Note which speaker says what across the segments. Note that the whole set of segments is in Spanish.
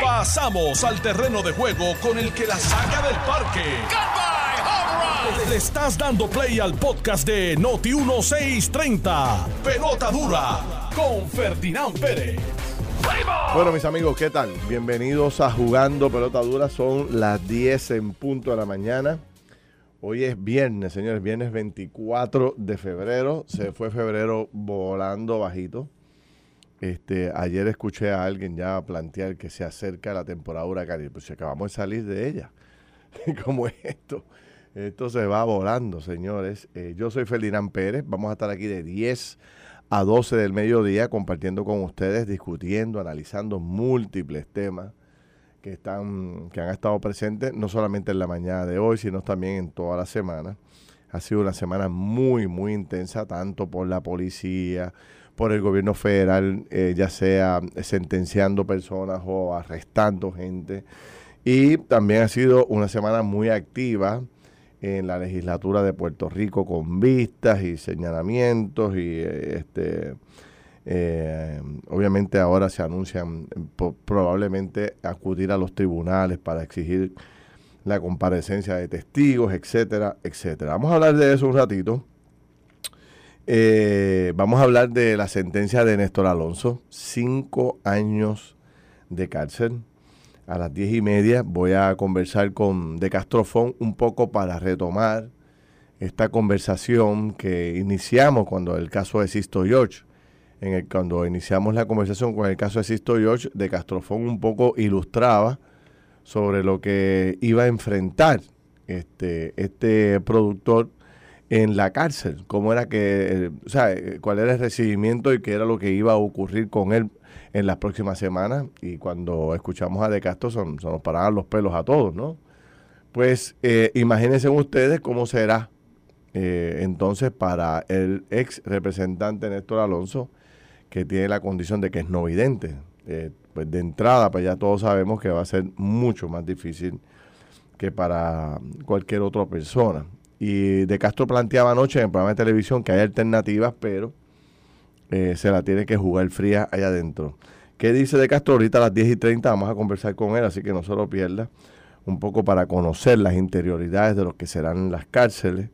Speaker 1: Pasamos al terreno de juego con el que la saca del parque. Le estás dando play al podcast de Noti 1630. Pelota dura con Ferdinand Pérez.
Speaker 2: Bueno, mis amigos, ¿qué tal? Bienvenidos a Jugando Pelota Dura. Son las 10 en punto de la mañana. Hoy es viernes, señores, viernes 24 de febrero. Se fue febrero volando bajito. Este, ayer escuché a alguien ya plantear que se acerca la temporada huracanil. Pues acabamos de salir de ella. ¿Cómo es esto? Esto se va volando, señores. Eh, yo soy Ferdinand Pérez. Vamos a estar aquí de 10 a 12 del mediodía compartiendo con ustedes, discutiendo, analizando múltiples temas que están que han estado presentes no solamente en la mañana de hoy, sino también en toda la semana. Ha sido una semana muy muy intensa tanto por la policía, por el gobierno federal, eh, ya sea sentenciando personas o arrestando gente. Y también ha sido una semana muy activa en la legislatura de Puerto Rico con vistas y señalamientos y eh, este eh, obviamente ahora se anuncian probablemente acudir a los tribunales para exigir la comparecencia de testigos, etcétera, etcétera. Vamos a hablar de eso un ratito. Eh, vamos a hablar de la sentencia de Néstor Alonso, cinco años de cárcel a las diez y media voy a conversar con De Castrofón un poco para retomar esta conversación que iniciamos cuando el caso de Sisto George. En el, cuando iniciamos la conversación con el caso de Sisto George, De Castrofón un poco ilustraba sobre lo que iba a enfrentar este, este productor en la cárcel, cómo era que, o sea, cuál era el recibimiento y qué era lo que iba a ocurrir con él en las próximas semanas. Y cuando escuchamos a De Castro, se nos paraban los pelos a todos, ¿no? Pues eh, imagínense ustedes cómo será eh, entonces para el ex representante Néstor Alonso, que tiene la condición de que es no vidente. Eh, pues de entrada, pues ya todos sabemos que va a ser mucho más difícil que para cualquier otra persona. Y De Castro planteaba anoche en el programa de televisión que hay alternativas, pero eh, se la tiene que jugar fría allá adentro. ¿Qué dice de Castro? Ahorita a las 10 y 30 vamos a conversar con él, así que no se lo pierda. Un poco para conocer las interioridades de lo que serán las cárceles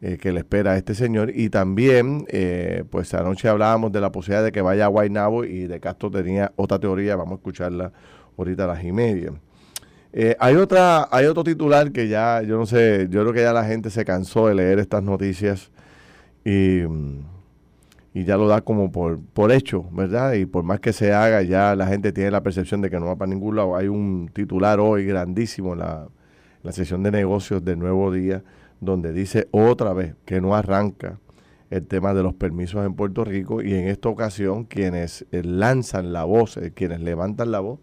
Speaker 2: eh, que le espera a este señor. Y también, eh, pues anoche hablábamos de la posibilidad de que vaya a Guaynabo y de Castro tenía otra teoría, vamos a escucharla ahorita a las y media. Hay otra, hay otro titular que ya, yo no sé, yo creo que ya la gente se cansó de leer estas noticias y y ya lo da como por, por hecho, ¿verdad? Y por más que se haga, ya la gente tiene la percepción de que no va para ningún lado. Hay un titular hoy grandísimo en la, sesión de negocios del Nuevo Día, donde dice otra vez que no arranca el tema de los permisos en Puerto Rico y en esta ocasión quienes eh, lanzan la voz, eh, quienes levantan la voz,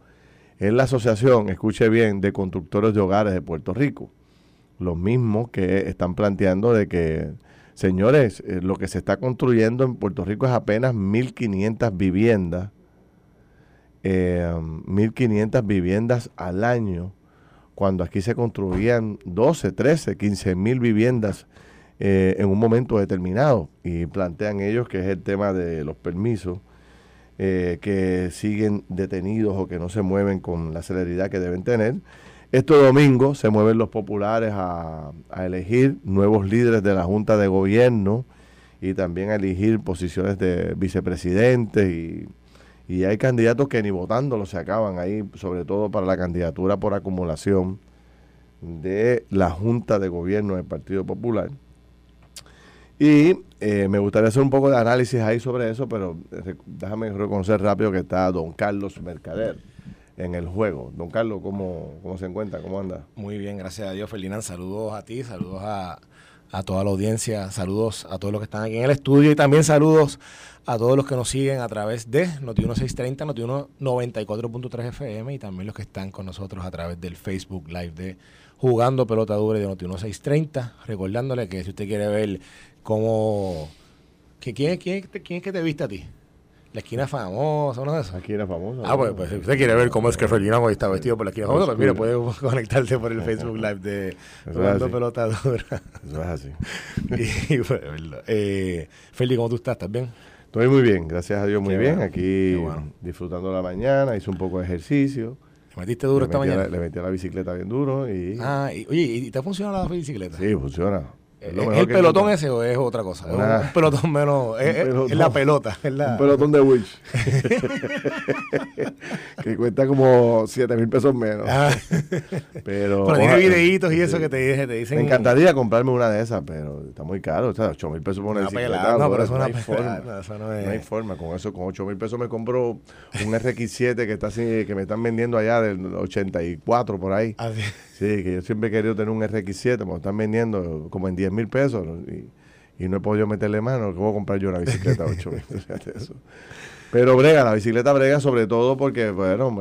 Speaker 2: es la asociación, escuche bien, de constructores de hogares de Puerto Rico. Los mismos que están planteando de que Señores, eh, lo que se está construyendo en Puerto Rico es apenas 1.500 viviendas, 1.500 eh, viviendas al año, cuando aquí se construían 12, 13, 15 mil viviendas eh, en un momento determinado. Y plantean ellos que es el tema de los permisos, que siguen detenidos o que no se mueven con la celeridad que deben tener. Este domingo se mueven los populares a, elegir nuevos líderes de la Junta de Gobierno y también a elegir posiciones de vicepresidentes y, hay candidatos que ni votándolo se acaban ahí, sobre todo para la candidatura por acumulación de la Junta de Gobierno del Partido Popular. Y eh, me gustaría hacer un poco de análisis ahí sobre eso, pero déjame reconocer rápido que está don Carlos Mercader en el juego. Don Carlos, ¿cómo, cómo se encuentra? ¿Cómo anda?
Speaker 3: Muy bien, gracias a Dios, Ferdinand. Saludos a ti, saludos a, toda la audiencia, saludos a todos los que están aquí en el estudio y también saludos a todos los que nos siguen a través de Noti1630, Noti194.3 FM y también los que están con nosotros a través del Facebook Live de Jugando Pelota Dura de Noti1630. Recordándole que si usted quiere ver cómo... Que, ¿quién, quién, ¿Quién es que te viste a ti? La esquina famosa, uno de esos.
Speaker 2: La esquina famosa.
Speaker 3: Ah, pues, pues, si usted quiere ver cómo es que Ferdinand hoy está vestido por la esquina famosa, pues mire, puede conectarse por el Facebook Live de Jugando Pelota Dura.
Speaker 2: Eso es así.
Speaker 3: y, pues, eh, Feli, ¿cómo tú estás? ¿Estás bien?
Speaker 2: Estoy muy bien, gracias a Dios, muy bien. Aquí disfrutando la mañana, hice un poco de ejercicio.
Speaker 3: ¿Le metiste duro esta mañana?
Speaker 2: le metí a la bicicleta bien duro y...
Speaker 3: Ah, y, oye, ¿y te funciona la bicicleta?
Speaker 2: Sí, funciona.
Speaker 3: ¿Es, el pelotón ese o es otra cosa? un pelotón menos. es, la pelota.
Speaker 2: Un pelotón de Wish. que cuesta como 7 mil pesos menos. Ah.
Speaker 3: pero. Pero tiene videitos y eso que te, te, dicen.
Speaker 2: Me encantaría comprarme una de esas, pero está muy caro. O sea, 8 mil pesos por una bicicleta.
Speaker 3: No, pero eso no, hay
Speaker 2: forma. No, hay forma. Con eso, con 8 mil pesos me compro un RX7 que está así, que me están vendiendo allá del 84 por ahí. Así. Sí, que yo siempre he querido tener un RX7, me lo están vendiendo como en 10 mil pesos y, no he podido meterle mano, que voy a comprar yo una bicicleta 8 Pero brega, la bicicleta brega sobre todo porque, bueno,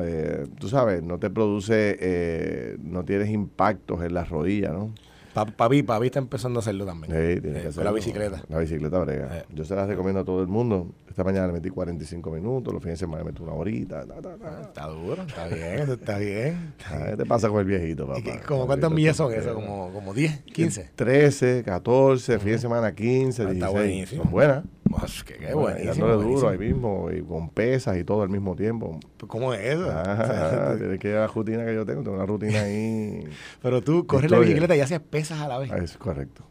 Speaker 2: tú sabes, no te produce, eh, no tienes impactos en las rodillas, ¿no?
Speaker 3: Papi, papi está empezando a hacerlo también. Sí, tiene que
Speaker 2: hacerlo.
Speaker 3: La bicicleta.
Speaker 2: La bicicleta brega. Eh. Yo se la recomiendo a todo el mundo. Esta mañana le metí 45 minutos, los fines de semana le metí una horita.
Speaker 3: Ah, está duro, está bien, está bien.
Speaker 2: ¿Qué te pasa con el viejito, papá?
Speaker 3: ¿Cómo cuántas millas son esas? ¿Como, ¿Como 10, 15?
Speaker 2: 13, 14, fin de semana 15, 16. Está buenísimo. Son buenas.
Speaker 3: Pues, qué, qué buenísimo.
Speaker 2: Dándole duro ahí mismo, y con pesas y todo al mismo tiempo.
Speaker 3: Pues, ¿Cómo es eso?
Speaker 2: Ah, tienes que ir a la rutina que yo tengo, tengo una rutina ahí.
Speaker 3: Pero tú corres la bicicleta y haces pesas a la vez.
Speaker 2: Es correcto.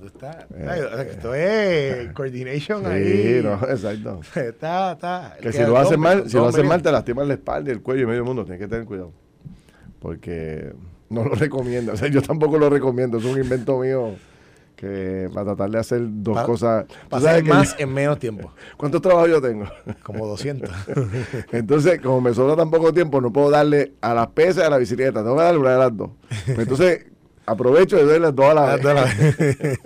Speaker 3: tú estás, eh, esto es coordination
Speaker 2: sí,
Speaker 3: ahí.
Speaker 2: no, exacto.
Speaker 3: Está, está.
Speaker 2: Que si lo haces mal, si lo haces mal te lastimas la espalda y el cuello y medio mundo, tienes que tener cuidado. Porque no lo recomiendo, o sea, yo tampoco lo recomiendo, es un invento mío que para tratar de hacer dos cosas.
Speaker 3: Para hacer más en menos tiempo.
Speaker 2: ¿Cuántos trabajos yo tengo?
Speaker 3: Como 200.
Speaker 2: Entonces, como me sobra tan poco tiempo, no puedo darle a las pesas y a la bicicleta. Tengo que darle una de las dos. Entonces, aprovecho y doy las dos a la vez.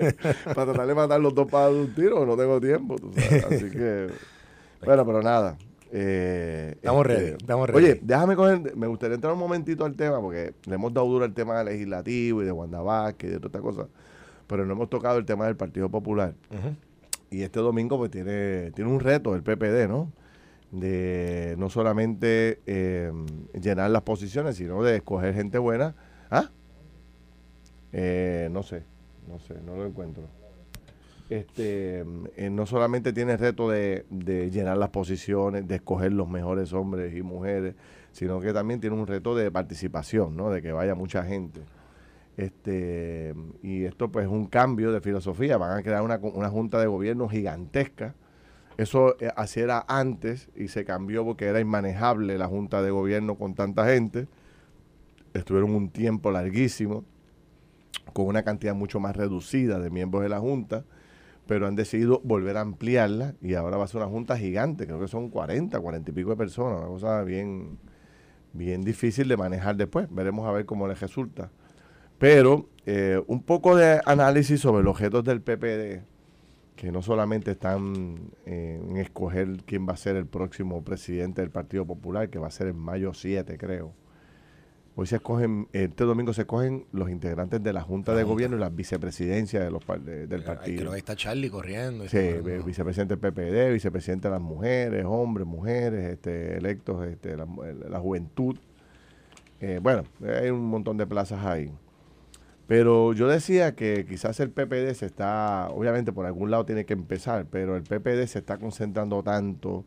Speaker 2: para tratar de matar los dos para un tiro, no tengo tiempo. Así que, bueno, pero nada.
Speaker 3: Eh, estamos este, ready, estamos ready.
Speaker 2: Oye, déjame coger, me gustaría entrar un momentito al tema, porque le hemos dado duro al tema legislativo y de Wanda Vázquez y de toda esta cosa pero no hemos tocado el tema del Partido Popular. Y este domingo pues tiene, tiene un reto el PPD, ¿no? De no solamente eh, llenar las posiciones, sino de escoger gente buena. ¿Ah? Eh, no sé, no sé, no lo encuentro. Este, eh, no solamente tiene el reto de, de, llenar las posiciones, de escoger los mejores hombres y mujeres, sino que también tiene un reto de participación, ¿no? De que vaya mucha gente. Este, y esto pues es un cambio de filosofía, van a crear una, una junta de gobierno gigantesca. Eso eh, así era antes y se cambió porque era inmanejable la junta de gobierno con tanta gente. Estuvieron un tiempo larguísimo con una cantidad mucho más reducida de miembros de la junta, pero han decidido volver a ampliarla y ahora va a ser una junta gigante, creo que son 40, 40 y pico de personas, una cosa bien, bien difícil de manejar después. Veremos a ver cómo les resulta. Pero eh, un poco de análisis sobre los objetos del PPD, que no solamente están en escoger quién va a ser el próximo presidente del Partido Popular, que va a ser en mayo 7, creo. Hoy se escogen, este domingo se escogen los integrantes de la Junta de Gobierno y las vicepresidencias de los, del partido.
Speaker 3: Creo que está Charlie corriendo.
Speaker 2: Sí, vicepresidente del PPD, vicepresidente de las mujeres, hombres, mujeres, este, electos, este, la, juventud. Eh, bueno, hay un montón de plazas ahí. Pero yo decía que quizás el PPD se está, obviamente por algún lado tiene que empezar, pero el PPD se está concentrando tanto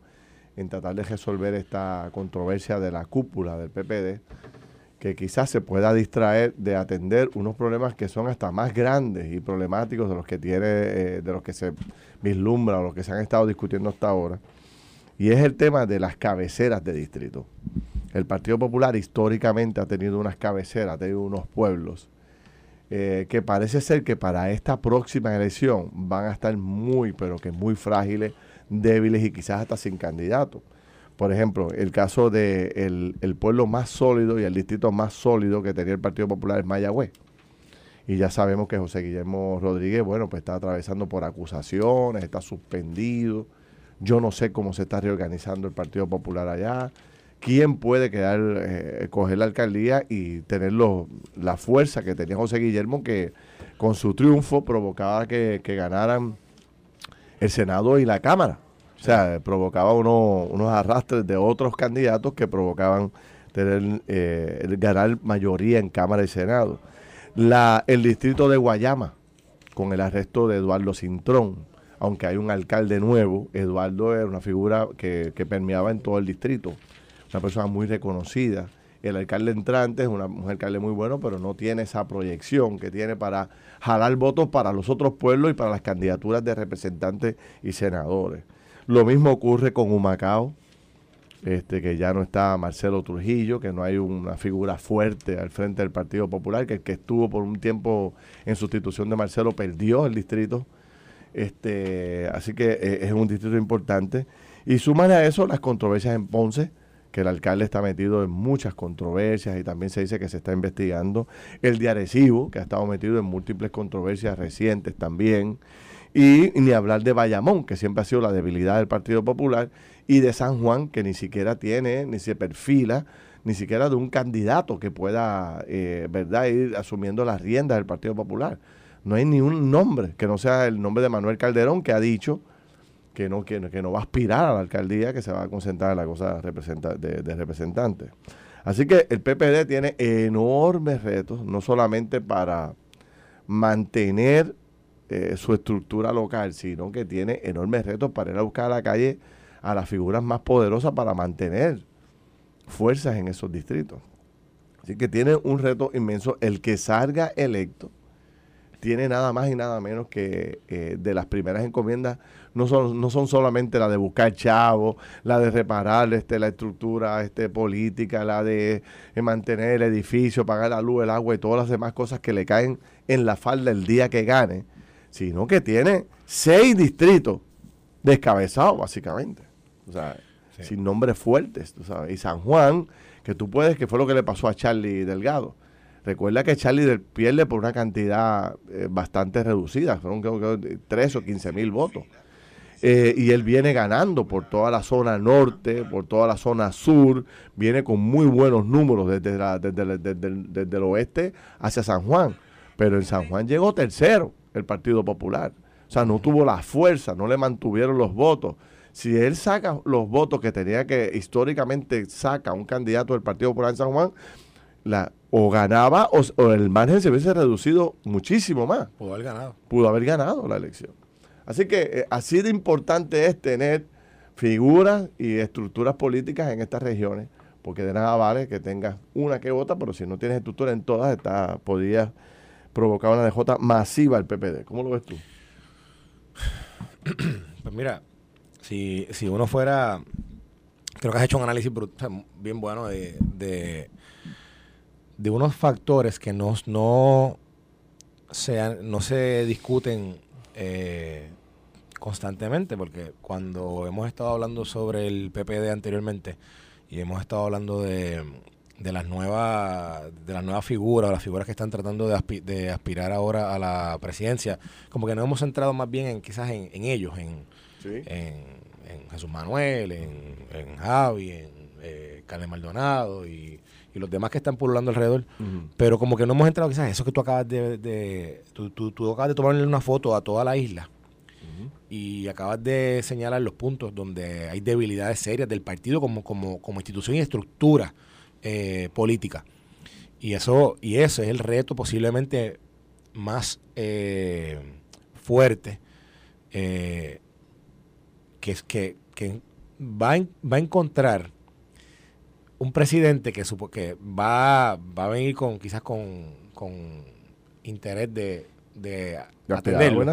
Speaker 2: en tratar de resolver esta controversia de la cúpula del PPD, que quizás se pueda distraer de atender unos problemas que son hasta más grandes y problemáticos de los que tiene, eh, de los que se vislumbra o los que se han estado discutiendo hasta ahora. Y es el tema de las cabeceras de distrito. El Partido Popular históricamente ha tenido unas cabeceras, ha tenido unos pueblos eh, que parece ser que para esta próxima elección van a estar muy, pero que muy frágiles, débiles y quizás hasta sin candidato. Por ejemplo, el caso de el, pueblo más sólido y el distrito más sólido que tenía el Partido Popular es Mayagüez. Y ya sabemos que José Guillermo Rodríguez, bueno, pues está atravesando por acusaciones, está suspendido. Yo no sé cómo se está reorganizando el Partido Popular allá quién puede quedar, eh, coger la alcaldía y tener la fuerza que tenía José Guillermo, que con su triunfo provocaba que, ganaran el Senado y la Cámara. O sea, provocaba unos arrastres de otros candidatos que provocaban tener eh, ganar mayoría en Cámara y Senado. La, el distrito de Guayama, con el arresto de Eduardo Cintrón, aunque hay un alcalde nuevo, Eduardo era una figura que, que permeaba en todo el distrito, una persona muy reconocida. El alcalde entrante es una, un alcalde muy bueno, pero no tiene esa proyección que tiene para jalar votos para los otros pueblos y para las candidaturas de representantes y senadores. Lo mismo ocurre con Humacao, este, que ya no está Marcelo Trujillo, que no hay una figura fuerte al frente del Partido Popular, que el que estuvo por un tiempo en sustitución de Marcelo perdió el distrito. Este, así que eh, es un distrito importante. Y suman a eso las controversias en Ponce, que el alcalde está metido en muchas controversias y también se dice que se está investigando. El de Arecibo, que ha estado metido en múltiples controversias recientes también. Y, ni hablar de Bayamón, que siempre ha sido la debilidad del Partido Popular, y de San Juan, que ni siquiera tiene, ni se perfila, ni siquiera de un candidato que pueda, eh, ¿verdad?, ir asumiendo las riendas del Partido Popular. No hay ni un nombre que no sea el nombre de Manuel Calderón, que ha dicho que no, que, no va a aspirar a la alcaldía, que se va a concentrar en la cosa de, de representantes. Así que el PPD tiene enormes retos, no solamente para mantener eh, su estructura local, sino que tiene enormes retos para ir a buscar a la calle a las figuras más poderosas para mantener fuerzas en esos distritos. Así que tiene un reto inmenso. El que salga electo tiene nada más y nada menos que eh, de las primeras encomiendas, no son, no son solamente la de buscar chavos, la de reparar este, la estructura este, política, la de eh, mantener el edificio, pagar la luz, el agua y todas las demás cosas que le caen en la falda el día que gane, sino que tiene seis distritos descabezados, básicamente. O sea, sin nombres fuertes, tú sabes. Y San Juan, que tú puedes, que fue lo que le pasó a Charlie Delgado. Recuerda que Charlie pierde por una cantidad eh, bastante reducida, fueron creo que 3 o 15 mil votos. Eh, y él viene ganando por toda la zona norte, por toda la zona sur, viene con muy buenos números desde, desde, desde el oeste hacia San Juan. Pero en San Juan llegó tercero el Partido Popular. O sea, no tuvo la fuerza, no le mantuvieron los votos. Si él saca los votos que tenía que, históricamente saca un candidato del Partido Popular en San Juan, la, o ganaba o, el margen se hubiese reducido muchísimo más.
Speaker 3: Pudo haber ganado.
Speaker 2: Pudo haber ganado la elección. Así que eh, así de importante es tener figuras y estructuras políticas en estas regiones, porque de nada vale que tengas una que vota, pero si no tienes estructura en todas, está, podrías provocar una DJ masiva al PPD. ¿Cómo lo ves tú?
Speaker 3: Pues mira, si, si uno fuera, creo que has hecho un análisis bien bueno de, de, unos factores que no, no, sean, no se discuten eh, constantemente, porque cuando hemos estado hablando sobre el PPD anteriormente y hemos estado hablando de, de las nuevas de las nuevas figuras, las figuras que están tratando de, aspirar ahora a la presidencia, como que nos hemos centrado más bien en quizás en, ellos, en, en, Jesús Manuel, en, Javi, en eh, Carles Maldonado y, los demás que están pululando alrededor, pero como que no hemos entrado quizás eso que tú acabas de, de tú, tú, acabas de tomarle una foto a toda la isla y acabas de señalar los puntos donde hay debilidades serias del partido como, como, como institución y estructura eh, política. Y eso, y ese es el reto posiblemente más eh, fuerte eh, que, que, que va, va a encontrar un presidente que, supo, que va, va a venir con quizás con, con interés de, de,
Speaker 2: atenderlo.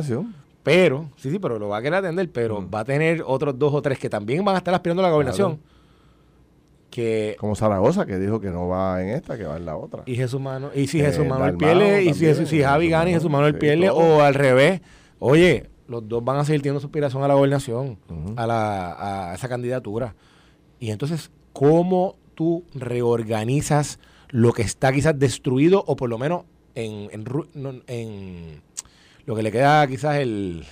Speaker 3: Pero, sí, sí, pero lo va a querer atender, pero va a tener otros dos o tres que también van a estar aspirando a la gobernación
Speaker 2: como Zaragoza que dijo que no va en esta que va en la otra.
Speaker 3: Y Jesús Manuel y si eh, Jesús Manuel Piele y si, si Javi gana y Jesús Manuel Piele o al revés oye los dos van a seguir teniendo su aspiración a la gobernación a la a esa candidatura. Y entonces cómo tú reorganizas lo que está quizás destruido o por lo menos en, en, en lo que le queda quizás el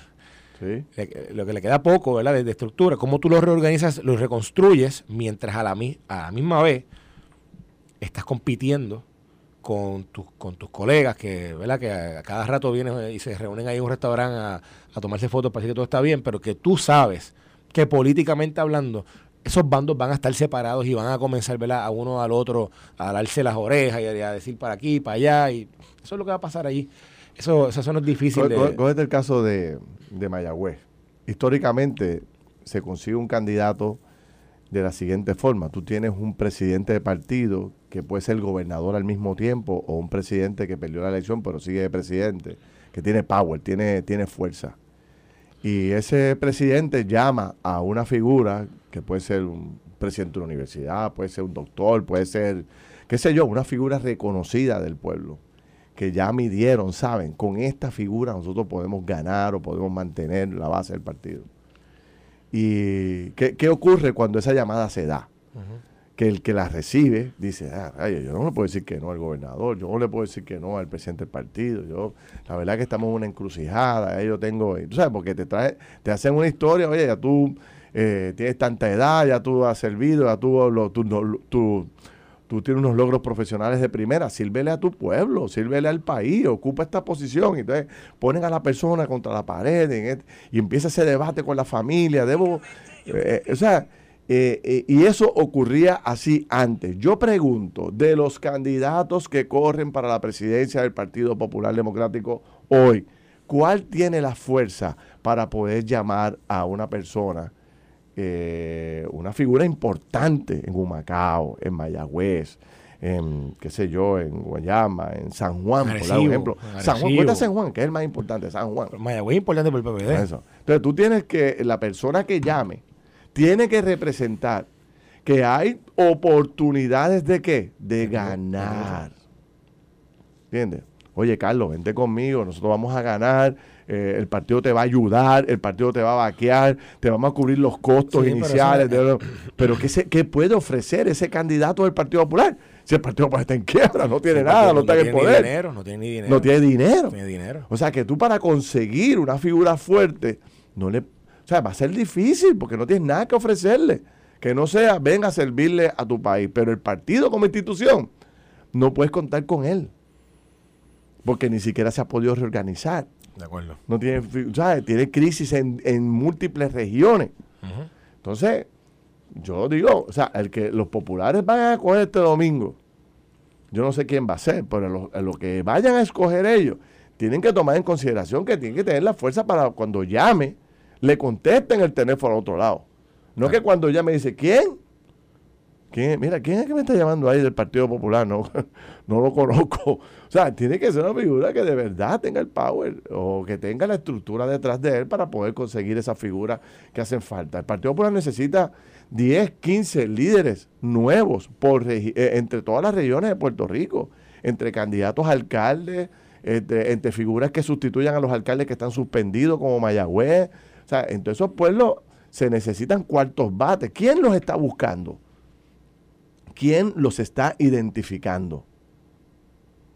Speaker 3: lo que le queda poco, ¿verdad? De, estructura, cómo tú lo reorganizas, lo reconstruyes, mientras a la, a la misma vez estás compitiendo con, tus con tus colegas que, ¿verdad? Que a, cada rato vienen y se reúnen ahí en un restaurante a, a tomarse fotos para decir que todo está bien, pero que tú sabes que políticamente hablando, esos bandos van a estar separados y van a comenzar ¿verdad? a uno al otro a darse las orejas y a, decir para aquí, para allá, y eso es lo que va a pasar allí. Eso, eso no es difícil.
Speaker 2: Cógete el caso de, de Mayagüez. históricamente se consigue un candidato de la siguiente forma. Tú tienes un presidente de partido que puede ser gobernador al mismo tiempo o un presidente que perdió la elección pero sigue de presidente, que tiene power, tiene, tiene fuerza. Y ese presidente llama a una figura que puede ser un presidente de una universidad, puede ser un doctor, puede ser, qué sé yo, una figura reconocida del pueblo, que ya midieron, saben, con esta figura nosotros podemos ganar o podemos mantener la base del partido. ¿Y qué, ocurre cuando esa llamada se da? Que el que la recibe dice, ah, yo no le puedo decir que no al gobernador, yo no le puedo decir que no al presidente del partido, yo, la verdad que estamos en una encrucijada, yo tengo, tú sabes, porque te trae, te hacen una historia, oye, ya tú eh, tienes tanta edad, ya tú has servido, ya tú, lo, tú, tú, tú tienes unos logros profesionales de primera, sírvele a tu pueblo, sírvele al país, ocupa esta posición. Y entonces ponen a la persona contra la pared y empieza ese debate con la familia. Debo, eh, o sea, eh, eh, y eso ocurría así antes. Yo pregunto, de los candidatos que corren para la presidencia del Partido Popular Democrático hoy, ¿cuál tiene la fuerza para poder llamar a una persona? Eh, una figura importante en Humacao, en Mayagüez, en, qué sé yo, en Guayama, en San Juan, por ejemplo. San Juan, San Juan, que es el más importante, San Juan.
Speaker 3: Mayagüez es importante por el PPD.
Speaker 2: Entonces tú tienes que, la persona que llame, tiene que representar que hay oportunidades de qué? De ganar. ¿Entiendes? Oye, Carlos, vente conmigo, nosotros vamos a ganar, eh, el partido te va a ayudar, el partido te va a vaquear, te vamos a cubrir los costos iniciales. Pero, ¿qué, se, ¿qué, puede ofrecer ese candidato del Partido Popular? Si el Partido Popular está en quiebra, no tiene nada, no, está en el poder.
Speaker 3: Dinero, no tiene ni dinero.
Speaker 2: No tiene dinero.
Speaker 3: No tiene dinero.
Speaker 2: O sea que tú para conseguir una figura fuerte, no le, o sea, va a ser difícil porque no tienes nada que ofrecerle. Que no sea, venga a servirle a tu país. Pero el partido como institución, no puedes contar con él. Porque ni siquiera se ha podido reorganizar.
Speaker 3: De acuerdo.
Speaker 2: No tiene, ¿sabes? tiene crisis en, múltiples regiones. Entonces, yo digo, o sea, el que los populares vayan a coger este domingo, yo no sé quién va a ser, pero lo, que vayan a escoger ellos, tienen que tomar en consideración que tienen que tener la fuerza para cuando llame, le contesten el teléfono al otro lado. No que cuando llame dice, ¿quién? ¿Quién? Mira, ¿quién es que me está llamando ahí del Partido Popular? No, no lo conozco. O sea, tiene que ser una figura que de verdad tenga el power o que tenga la estructura detrás de él para poder conseguir esa figura que hacen falta. El Partido Popular necesita 10, 15 líderes nuevos por eh, entre todas las regiones de Puerto Rico, entre candidatos a alcaldes, entre, entre, figuras que sustituyan a los alcaldes que están suspendidos como Mayagüez. O sea, en todos esos pueblos se necesitan cuartos bates. ¿Quién los está buscando? ¿Quién los está identificando?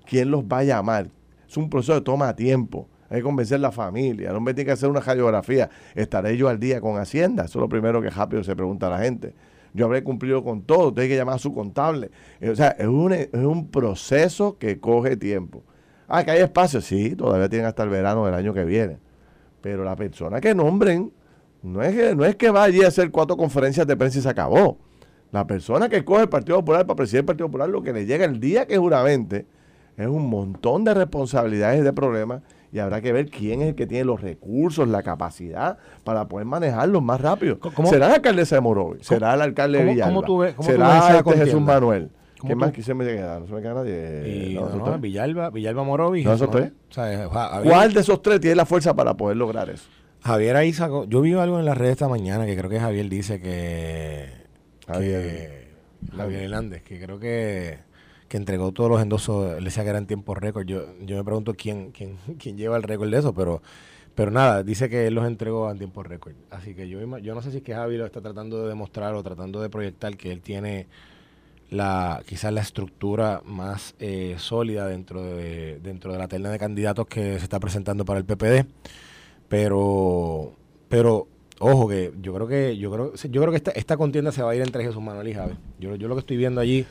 Speaker 2: quién los va a llamar. Es un proceso que toma tiempo. Hay que convencer a la familia. El hombre tiene que hacer una radiografía. ¿Estaré yo al día con Hacienda? Eso es lo primero que rápido se pregunta a la gente. Yo habré cumplido con todo. Tiene que llamar a su contable. Eh, o sea, es un, es un proceso que coge tiempo. Ah, que hay espacio. Sí, todavía tienen hasta el verano del año que viene. Pero la persona que nombren, no es que, no es que vaya a hacer cuatro conferencias de prensa y se acabó. La persona que coge el Partido Popular para presidir el Partido Popular, lo que le llega el día que juramente es un montón de responsabilidades de problemas y habrá que ver quién es el que tiene los recursos, la capacidad para poder manejarlos más rápido. ¿Será el alcalde de Morovi? ¿Será el alcalde de Villalba? ¿Será este Jesús Manuel? ¿Qué más quise me queda? No se me queda nadie.
Speaker 3: no, Villalba, Villalba Morovi.
Speaker 2: ¿No esos tres? ¿Cuál de esos tres tiene la fuerza para poder lograr eso?
Speaker 3: Javier ahí sacó... Yo vi algo en las redes esta mañana que creo que Javier dice que... Javier, Javier Hernández, que creo que que entregó todos los endosos, le decía que era en tiempo récord. Yo, yo me pregunto quién, quién, quién lleva el récord de eso, pero, pero nada, dice que él los entregó en tiempo récord. Así que yo, yo no sé si es que Javi lo está tratando de demostrar o tratando de proyectar que él tiene la quizás la estructura más eh, sólida dentro de, dentro de la terna de candidatos que se está presentando para el PPD. Pero, pero Ojo que yo creo que yo creo yo creo que esta, esta contienda se va a ir entre Jesús Manuel y Javi. Yo, yo lo que estoy viendo allí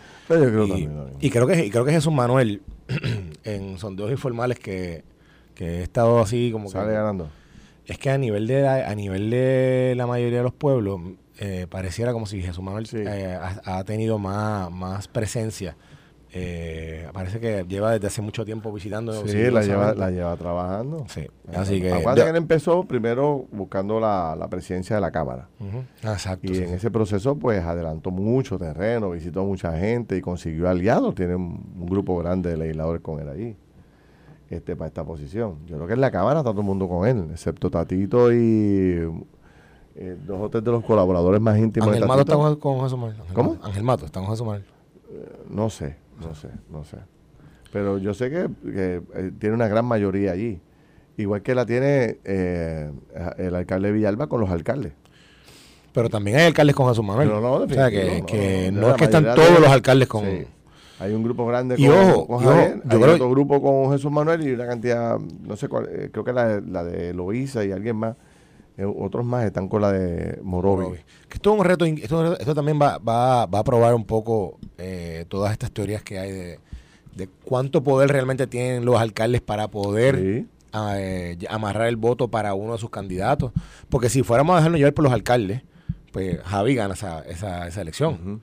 Speaker 3: y, creo que creo que Jesús Manuel en sondeos informales que, que he estado así como
Speaker 2: sale ganando.
Speaker 3: Es que a nivel de a nivel de la mayoría de los pueblos eh, pareciera como si Jesús Manuel eh, ha, tenido más, más presencia Eh, parece que lleva desde hace mucho tiempo visitando.
Speaker 2: Sí, la lleva, la lleva trabajando.
Speaker 3: Sí, así que...
Speaker 2: Acuérdate que él empezó primero buscando la, presidencia de la Cámara.
Speaker 3: Exacto.
Speaker 2: Y en ese proceso, pues, adelantó mucho terreno, visitó mucha gente y consiguió aliados. Tiene un, grupo grande de legisladores con él allí. Este, para esta posición. Yo creo que en la Cámara está todo el mundo con él, excepto Tatito y eh, dos o tres de los colaboradores más íntimos
Speaker 3: Ángel
Speaker 2: de
Speaker 3: Mato está con, José
Speaker 2: Manuel. ¿Cómo?
Speaker 3: Ángel Mato está con José Manuel.
Speaker 2: Eh, no sé, no sé, no sé. Pero yo sé que, eh, tiene una gran mayoría allí. Igual que la tiene el alcalde de Villalba con los alcaldes.
Speaker 3: Pero también hay alcaldes con Jesús Manuel.
Speaker 2: No, no,
Speaker 3: o sea, que, no, es que están todos los alcaldes con...
Speaker 2: Hay un grupo grande
Speaker 3: con, ojo, hay
Speaker 2: otro grupo con Jesús Manuel y una cantidad, no sé cuál, creo que la, la de Loíza y alguien más eh, otros más están con la de Morovi.
Speaker 3: Que esto es un reto, esto, también va, va, va, a probar un poco eh, todas estas teorías que hay de, cuánto poder realmente tienen los alcaldes para poder eh, amarrar el voto para uno de sus candidatos. Porque si fuéramos a dejarnos llevar por los alcaldes, pues Javi gana esa, esa, esa elección.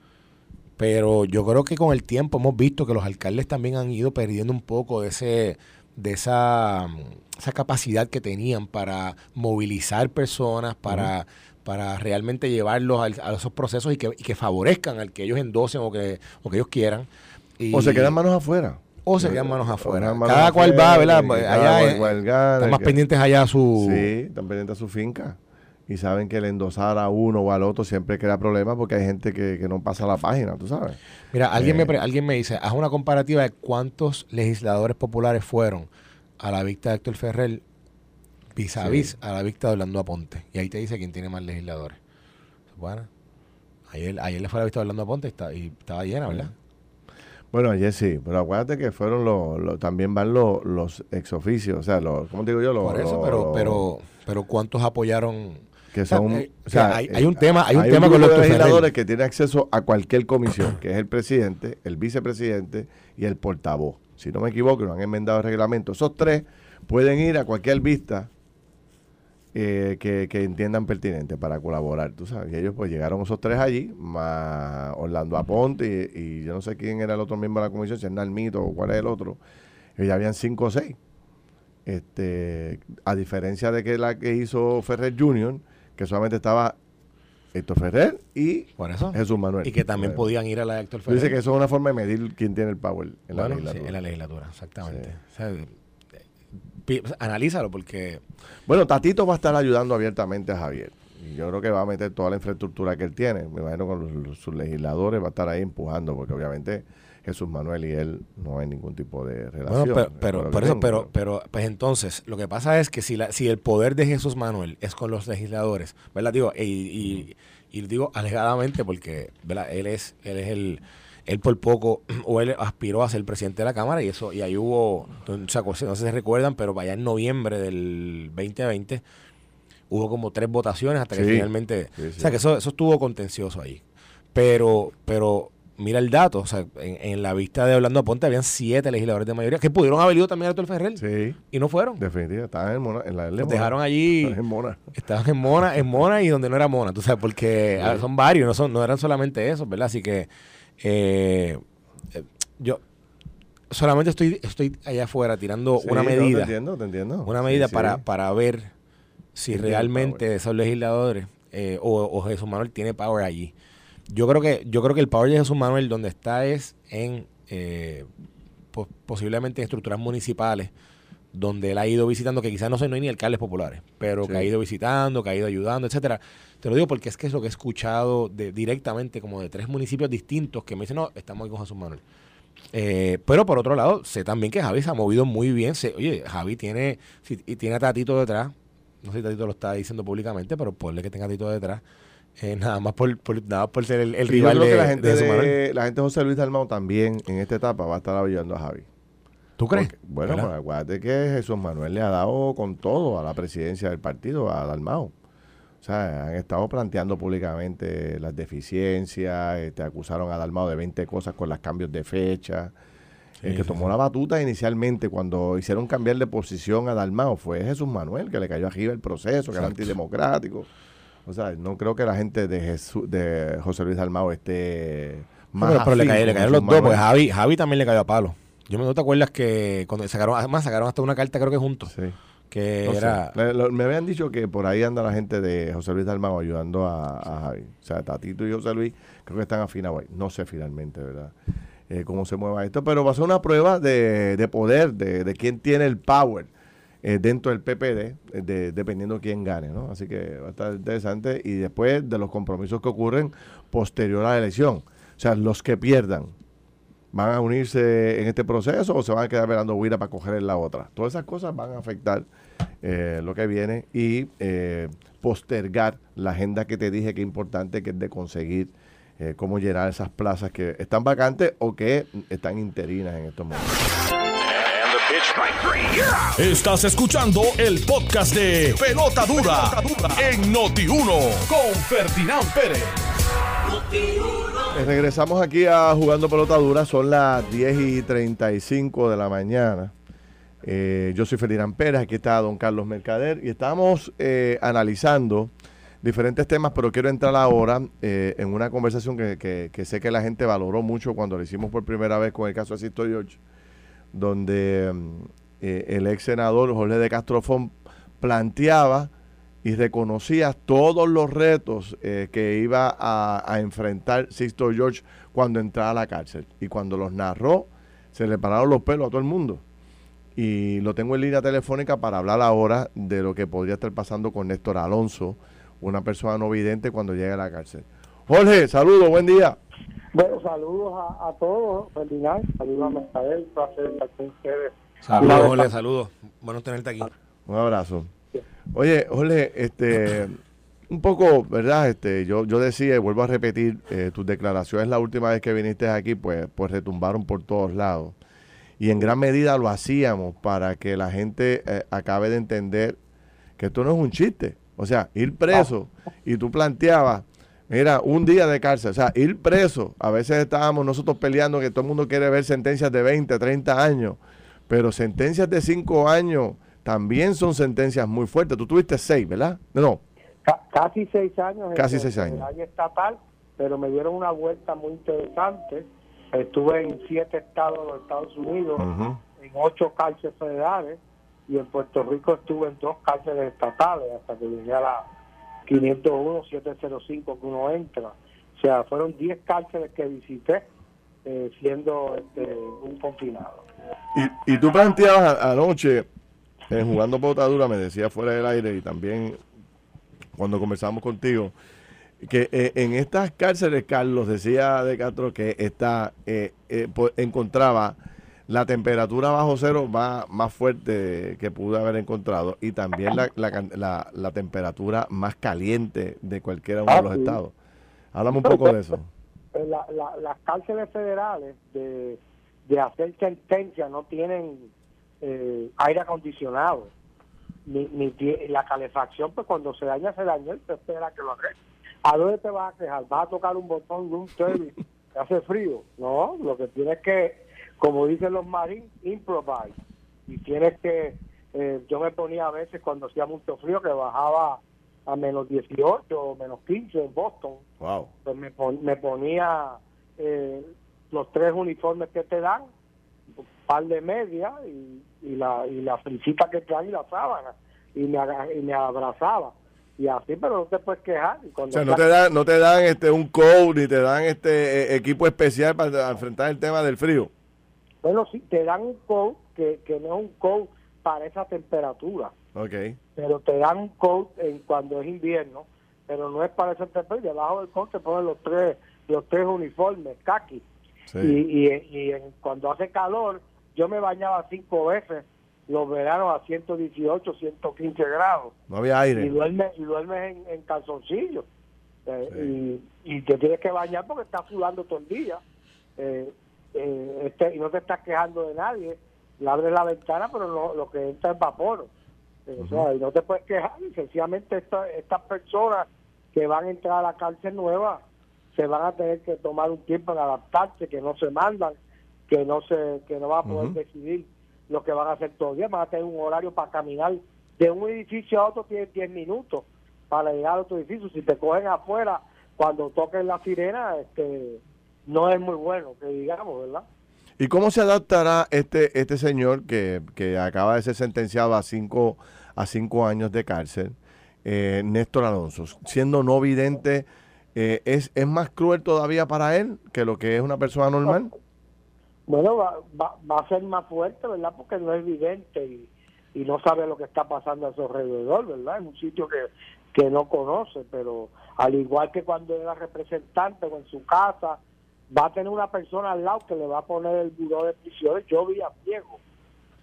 Speaker 3: Pero yo creo que con el tiempo hemos visto que los alcaldes también han ido perdiendo un poco de ese de esa esa capacidad que tenían para movilizar personas, para, para realmente llevarlos a, esos procesos y que, favorezcan al que ellos endosen o que, o que ellos quieran.
Speaker 2: o se quedan manos afuera.
Speaker 3: O se quedan manos afuera. Cada cual va, ¿verdad? Allá están más pendientes allá a su...
Speaker 2: Sí, están pendientes a su finca. Y saben que el endosar a uno o al otro siempre crea problemas porque hay gente que, no pasa la página, tú sabes.
Speaker 3: Mira, alguien, me, eh. alguien me dice, haz una comparativa de cuántos legisladores populares fueron a la vista de Héctor Ferrer vis a vis a la vista de Orlando Aponte. Y ahí te dice quién tiene más legisladores. Bueno, ayer, ayer le fue a la vista de Orlando Aponte y, está, y estaba llena, ¿verdad?
Speaker 2: Bueno, ayer sí, pero acuérdate que fueron los, también van los, los exoficios, o sea, los, ¿cómo digo yo? Los,
Speaker 3: Por eso, pero, pero, pero ¿cuántos apoyaron?
Speaker 2: Que son,
Speaker 3: eh, o sea, hay, hay, un tema, hay un tema con los
Speaker 2: legisladores que tienen acceso a cualquier comisión, que es el presidente, el vicepresidente y el portavoz si no me equivoco, no han enmendado el reglamento, esos tres pueden ir a cualquier vista eh, que, entiendan pertinente para colaborar, tú sabes. Y ellos pues llegaron esos tres allí, más Orlando Aponte y, yo no sé quién era el otro miembro de la comisión, si es Nalmito o cuál es el otro. Y ya habían cinco o seis. Este, a diferencia de que la que hizo Ferrer Jr., que solamente estaba Héctor Ferrer y Jesús Manuel.
Speaker 3: Y que también podían ir a la de Héctor Ferrer.
Speaker 2: Dice que eso es una forma de medir quién tiene el power
Speaker 3: en la legislatura. en la legislatura, exactamente. analízalo porque...
Speaker 2: Bueno, Tatito va a estar ayudando abiertamente a Javier. Y yo creo que va a meter toda la infraestructura que él tiene. Me imagino con sus legisladores va a estar ahí empujando porque obviamente Jesús Manuel y él no hay ningún tipo de relación.
Speaker 3: Bueno, pero, pero, eso, pero, pero, pues entonces, lo que pasa es que si, la, si el poder de Jesús Manuel es con los legisladores, ¿verdad? Digo, y, y, digo alegadamente porque, ¿verdad? Él es, él es el, él por poco, o él aspiró a ser presidente de la Cámara y eso, y ahí hubo, o sea, no sé si se recuerdan, pero allá en noviembre del 2020 hubo como tres votaciones hasta que finalmente, o sea, que eso, eso estuvo contencioso ahí. Pero, pero mira el dato, o sea, en, la vista de Orlando Aponte habían siete legisladores de mayoría que pudieron haber ido también a Héctor Ferrer.
Speaker 2: Sí.
Speaker 3: Y no fueron.
Speaker 2: Definitivamente, estaban en Mona. En la
Speaker 3: Los dejaron allí.
Speaker 2: Estaban en Mona.
Speaker 3: Estaban en Mona, en Mona y donde no era Mona, tú sabes, porque son varios, no, son, no eran solamente esos, ¿verdad? Así que eh, eh, yo solamente estoy, estoy allá afuera tirando una medida. te
Speaker 2: entiendo, te entiendo.
Speaker 3: Una medida para, para ver si realmente esos legisladores eh, o, o Jesús Manuel tiene power allí. Yo creo que, yo creo que el power de Jesús Manuel donde está es en eh, posiblemente en estructuras municipales donde él ha ido visitando, que quizás no, sé, no hay ni alcaldes populares, pero que ha ido visitando, que ha ido ayudando, etcétera. Te lo digo porque es que es lo que he escuchado de, directamente como de tres municipios distintos que me dicen, no, estamos ahí con Jesús Manuel. Eh, pero por otro lado, sé también que Javi se ha movido muy bien. oye, Javi tiene, y tiene a Tatito detrás. No sé si Tatito lo está diciendo públicamente, pero ponle que tenga a Tatito detrás. Eh, nada más por, nada por ser el, rival
Speaker 2: de, la gente de, la gente José Luis Dalmau también en esta etapa va a estar apoyando a Javi.
Speaker 3: ¿Tú crees?
Speaker 2: bueno, pues acuérdate que Jesús Manuel le ha dado con todo a la presidencia del partido, a Dalmau. O sea, han estado planteando públicamente las deficiencias, este, acusaron a Dalmau de 20 cosas con los cambios de fecha. el que tomó la batuta inicialmente cuando hicieron cambiar de posición a Dalmau fue Jesús Manuel, que le cayó arriba el proceso, que era antidemocrático. O sea, no creo que la gente de, Jesús, de José Luis Dalmao esté más
Speaker 3: pero, le, cayeron, cayeron los dos, pues. Javi, Javi también le cayó a palo. Yo me, ¿no te acuerdas que cuando sacaron, además sacaron hasta una carta creo que juntos,
Speaker 2: Sí.
Speaker 3: que
Speaker 2: No sé.
Speaker 3: era...
Speaker 2: Me, lo- me habían dicho que por ahí anda la gente de José Luis Dalmau ayudando a, a Javi. O sea, Tatito y José Luis creo que están afinados ahí. No sé finalmente, ¿verdad? Eh, cómo se mueva esto, pero va a ser una prueba de, de poder, de, de quién tiene el power eh, dentro del PPD, eh, de- dependiendo quién gane, ¿no? Así que va a estar interesante y después de los compromisos que ocurren posterior a la elección. O sea, los que pierdan, van a unirse en este proceso o se van a quedar velando huida para coger en la otra. Todas esas cosas van a afectar eh, lo que viene y eh, postergar la agenda que te dije que es importante, que es de conseguir eh, cómo llenar esas plazas que están vacantes o que están interinas en estos momentos.
Speaker 1: Estás escuchando el podcast de Pelota Dura, en Noti1 con Ferdinand Pérez.
Speaker 2: Regresamos aquí a Jugando Pelota Dura, son las 10 y 35 de la mañana. Eh, yo soy Ferdinand Pérez, aquí está don Carlos Mercader y estamos eh, analizando diferentes temas, pero quiero entrar ahora eh, en una conversación que sé que la gente valoró mucho cuando lo hicimos por primera vez con el caso de Sisto George, donde mm, eh, el ex senador Jorge de Castrofón planteaba y reconocía todos los retos eh, que iba a, a enfrentar Sixto George cuando entraba a la cárcel. Y cuando los narró, se le pararon los pelos a todo el mundo. Y lo tengo en línea telefónica para hablar ahora de lo que podría estar pasando con Néstor Alonso, una persona no vidente cuando llegue a la cárcel. Jorge, saludos, buen día.
Speaker 4: Bueno, saludos a, a todos, Ferdinand, saludos a Mercader, un placer estar con ustedes.
Speaker 3: Saludos, Jorge, saludos. Bueno tenerte aquí.
Speaker 2: Un abrazo. Oye, Jorge, este, un poco, ¿verdad? Este, yo, yo decía y vuelvo a repetir, eh, tus declaraciones la última vez que viniste aquí, pues, pues retumbaron por todos lados. Y en gran medida lo hacíamos para que la gente eh, acabe de entender que esto no es un chiste. O sea, ir preso y tú planteabas, mira, un día de cárcel, o sea, ir preso. A veces estábamos nosotros peleando que todo el mundo quiere ver sentencias de 20, 30 años, pero sentencias de 5 años también son sentencias muy fuertes. Tú tuviste 6, ¿verdad? No,
Speaker 4: Ca- casi seis años.
Speaker 2: Casi
Speaker 4: en-
Speaker 2: seis
Speaker 4: en
Speaker 2: años.
Speaker 4: el año estatal, pero me dieron una vuelta muy interesante. Estuve en siete estados de los Estados Unidos, en ocho cárceles federales, y en Puerto Rico estuve en dos cárceles estatales hasta que llegué a la 501, 705 que uno entra. O sea, fueron 10 cárceles que visité eh, siendo este, un confinado.
Speaker 2: Y, y tú planteabas anoche, eh, jugando botadura, me decía fuera del aire y también cuando conversamos contigo, que eh, en estas cárceles, Carlos decía de Castro que esta, encontraba la temperatura bajo cero más, más fuerte que pudo haber encontrado y también la, la, la- la temperatura más caliente de cualquiera uno de
Speaker 4: Ah,
Speaker 2: los
Speaker 4: sí.
Speaker 2: estados. Háblame un poco de eso.
Speaker 4: Eh, la- la- las cárceles federales de, de hacer sentencia no tienen eh, aire acondicionado ni, ni la calefacción pues cuando se daña se dañó y se espera que lo arregle ¿a dónde te vas a quejar? ¿vas a tocar un botón room service que hace frío? no, lo que tienes que como dicen los marines improvise. Y tienes que eh, yo me ponía a veces cuando hacía mucho frío que bajaba a menos 18 o menos 15 en Boston.
Speaker 2: Wow.
Speaker 4: pues me, pon- me ponía eh, los tres uniformes que te dan, un par de medias y, y la y la frisita que te dan y la sábana. Y me, y me abrazaba. Y así pero no te puedes quejar.
Speaker 2: O sea, no te dan, no te dan este un coat ni te dan este eh, equipo especial para enfrentar el tema del frío.
Speaker 4: Bueno sí te dan un coat que, que no es un coat para esa temperatura.
Speaker 2: Ok.
Speaker 4: pero te dan un coat en cuando es invierno pero no es para esa temperatura. Y debajo del coat te ponen los tres los tres uniformes kaki
Speaker 2: Sí.
Speaker 4: y, y, y en- cuando hace calor yo me bañaba cinco veces los veranos a 118 115 grados.
Speaker 2: No había
Speaker 4: y
Speaker 2: aire.
Speaker 4: duermes y duermes en, en calzoncillos Eh, y, y te tienes que bañar porque estás sudando todo el día. Eh, eh, este, y no te estás quejando de nadie. Le abres la ventana pero no, lo que entra es vapor. Eh, o sea, y no te puedes quejar y sencillamente esta- estas personas que van a entrar a la cárcel nueva se van a tener que tomar un tiempo en adaptarse, que no se mandan, que no se que no van a poder decidir lo que van a hacer los días, van a tener un horario para caminar de un edificio a otro tienes 10 minutos para llegar a otro edificio, si te cogen afuera cuando toquen la sirena, este no es muy bueno, que digamos, ¿verdad?
Speaker 2: ¿Y cómo se adaptará este este señor que, que acaba de ser sentenciado a cinco, a cinco años de cárcel, eh, Néstor Alonso, siendo no vidente, eh, ¿es, ¿es más cruel todavía para él que lo que es una persona normal?
Speaker 4: Bueno, va, va, va a ser más fuerte, ¿verdad? Porque no es vidente y, y no sabe lo que está pasando a su alrededor, ¿verdad? Es un sitio que, que no conoce, pero al igual que cuando era representante o en su casa, va a tener una persona al lado que le va a poner el buró de prisiones. Yo vi a Diego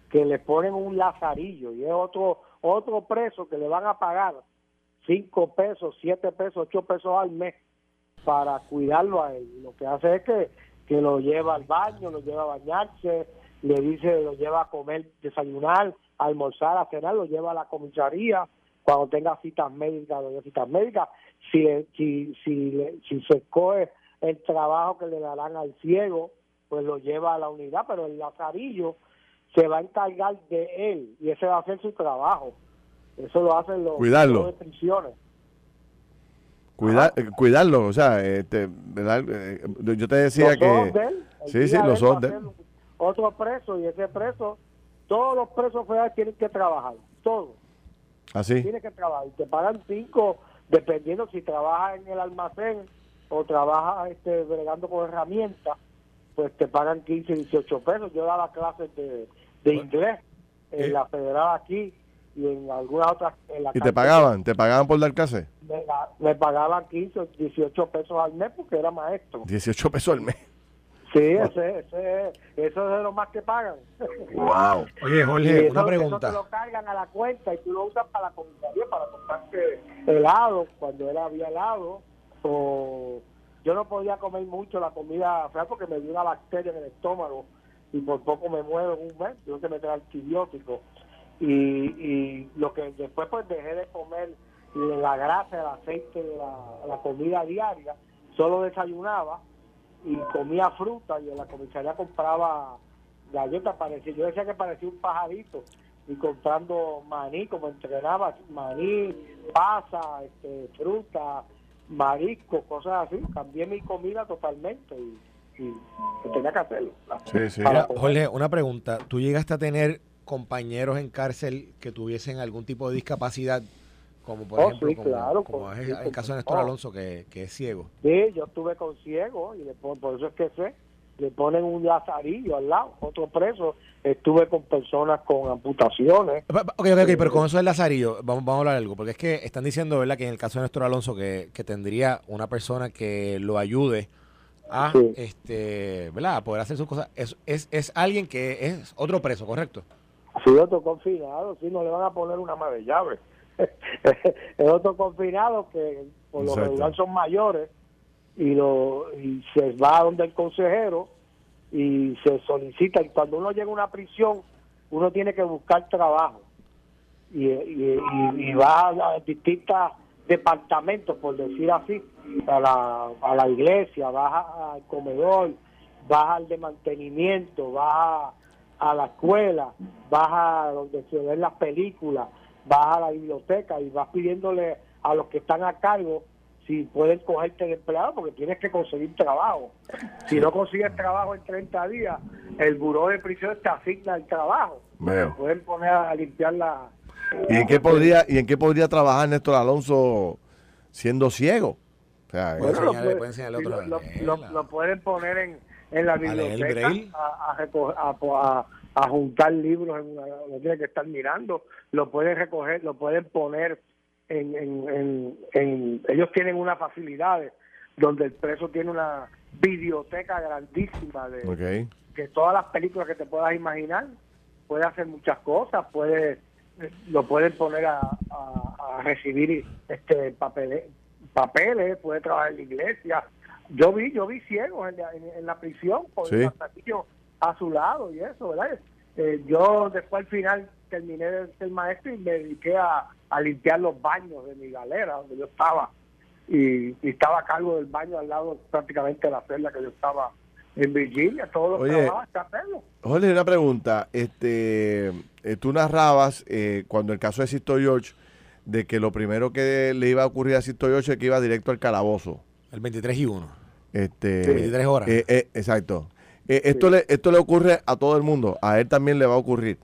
Speaker 4: que le ponen un lazarillo y es otro otro preso que le van a pagar cinco pesos, siete pesos, ocho pesos al mes para cuidarlo a él. Lo que hace es que, que lo lleva al baño, lo lleva a bañarse, le dice, lo lleva a comer, desayunar, almorzar, a cenar, lo lleva a la comisaría, cuando tenga citas médicas, lo lleva citas médicas, si, si, si, si se coge el trabajo que le darán al ciego, pues lo lleva a la unidad, pero el lazarillo se va a encargar de él y ese va a ser su trabajo. Eso lo hacen los
Speaker 2: Cuidarlo.
Speaker 4: los de prisiones.
Speaker 2: Cuidar, eh, cuidarlo, o sea, este, ¿verdad? Eh, yo te decía
Speaker 4: Los
Speaker 2: que...
Speaker 4: de él,
Speaker 2: Sí, sí, los
Speaker 4: él
Speaker 2: ojos de
Speaker 4: ser Otro preso y ese preso, todos los presos federales tienen que trabajar, todos.
Speaker 2: Así.
Speaker 4: Tiene que trabajar. Y te pagan cinco, dependiendo si trabaja en el almacén o trabaja este, bregando con herramientas, pues te pagan 15, 18 pesos. Yo daba clases de, de inglés en la federal aquí y en algunas otras. En la
Speaker 2: ¿Y te pagaban? ¿Te pagaban por dar clase?
Speaker 4: Me, me pagaban 15 o 18 pesos al mes porque era maestro.
Speaker 2: 18 pesos al mes.
Speaker 4: Sí, ese, ese, eso es de lo más que pagan.
Speaker 2: Wow.
Speaker 3: Oye, Jorge,
Speaker 4: eso-
Speaker 3: una
Speaker 4: Eso te
Speaker 3: pregunta.
Speaker 4: lo cargan a la cuenta y tú lo usas para la comisaría, para comprarte helado, cuando él había helado. O yo no podía comer mucho la comida fea porque me dio una bacteria en el estómago y por poco me muero en un mes. Tuve que meter antibióticos. Y, y lo que después pues dejé de comer la grasa, el aceite la, la comida diaria, solo desayunaba y comía fruta y en la comisaría compraba galletas parecía yo decía que parecía un pajarito y comprando maní como entrenaba maní pasa este, fruta marisco cosas así cambié mi comida totalmente y, y pues tenía que hacerlo
Speaker 2: Sí, sí.
Speaker 3: Jorge, una pregunta. ¿Tú llegaste a tener compañeros en cárcel que tuviesen algún tipo de discapacidad? Como por
Speaker 4: Oh,
Speaker 3: ejemplo,
Speaker 4: sí,
Speaker 3: como,
Speaker 4: claro,
Speaker 3: como
Speaker 4: con-
Speaker 3: es el caso de Néstor
Speaker 4: oh.
Speaker 3: Alonso, que, que es ciego.
Speaker 4: sí yo estuve con ciego y le pon- por eso es que sé le ponen un lazarillo al lado otro preso estuve con personas con amputaciones
Speaker 3: pa- Ok, ok, ok, pero con eso del Lazarillo, vamos, vamos a hablar algo, porque es que están diciendo, ¿verdad?, que en el caso de Néstor Alonso, que, que tendría una persona que lo ayude a,
Speaker 4: Sí.
Speaker 3: este, ¿verdad?, a poder hacer sus cosas. Es, es, es alguien que es otro preso, ¿correcto?
Speaker 4: Sí, otro confinado, sí, no le van a poner una madre llave. es otro confinado que por lo
Speaker 2: Exacto.
Speaker 4: regular son mayores y, lo, y se va donde el consejero y se solicita. Y cuando uno llega a una prisión, uno tiene que buscar trabajo. Y, y, y- va a, a distintos departamentos, por decir así, a la, a la iglesia, vas al comedor, vas al de mantenimiento, vas a, a la escuela, vas a donde se ven las películas, vas a la biblioteca y vas pidiéndole a los que están a cargo si pueden cogerte de empleado porque tienes que conseguir trabajo. Si no consigues trabajo en 30 días, el buró de prisiones te asigna el trabajo.
Speaker 2: Veo.
Speaker 4: Pueden poner a limpiar la...
Speaker 2: ¿Y en qué podría, y en qué podría trabajar Néstor Alonso siendo ciego? O sea, eso-
Speaker 4: lo
Speaker 3: enseñarle-
Speaker 4: puede-
Speaker 3: puede enseñarle a
Speaker 4: sí,
Speaker 3: otro
Speaker 4: lo, pueden poner en, en la biblioteca a, a- a- a juntar libros, en una, no tiene que estar mirando, lo pueden recoger, lo pueden poner en, en, en, en- ellos tienen unas facilidades donde el preso tiene una biblioteca grandísima de,
Speaker 2: ok.
Speaker 4: que todas las películas que te puedas imaginar, puede hacer muchas cosas, puede lo pueden poner a, a- a recibir este papeles, papeles, puede trabajar en la iglesia. Yo vi, yo vi ciegos en la, en- la prisión con
Speaker 2: Sí.
Speaker 4: el a su lado y eso, ¿verdad? Eh, yo después al final terminé de ser maestro y me dediqué a, a limpiar los baños de mi galera donde yo estaba y, y estaba a cargo del baño al lado prácticamente de la celda que yo estaba en Virginia, todos los
Speaker 2: Oye.
Speaker 4: trabajos.
Speaker 2: Jorge, una pregunta. Este, eh, tú narrabas eh, cuando el caso de Sisto George de que lo primero que le iba a ocurrir a Sisto George es que iba directo al calabozo.
Speaker 3: El 23 y 1.
Speaker 2: Este,
Speaker 3: 23 horas.
Speaker 2: eh, eh, exacto. Eh, esto, le, esto le ocurre a todo el mundo. A él también le va a ocurrir.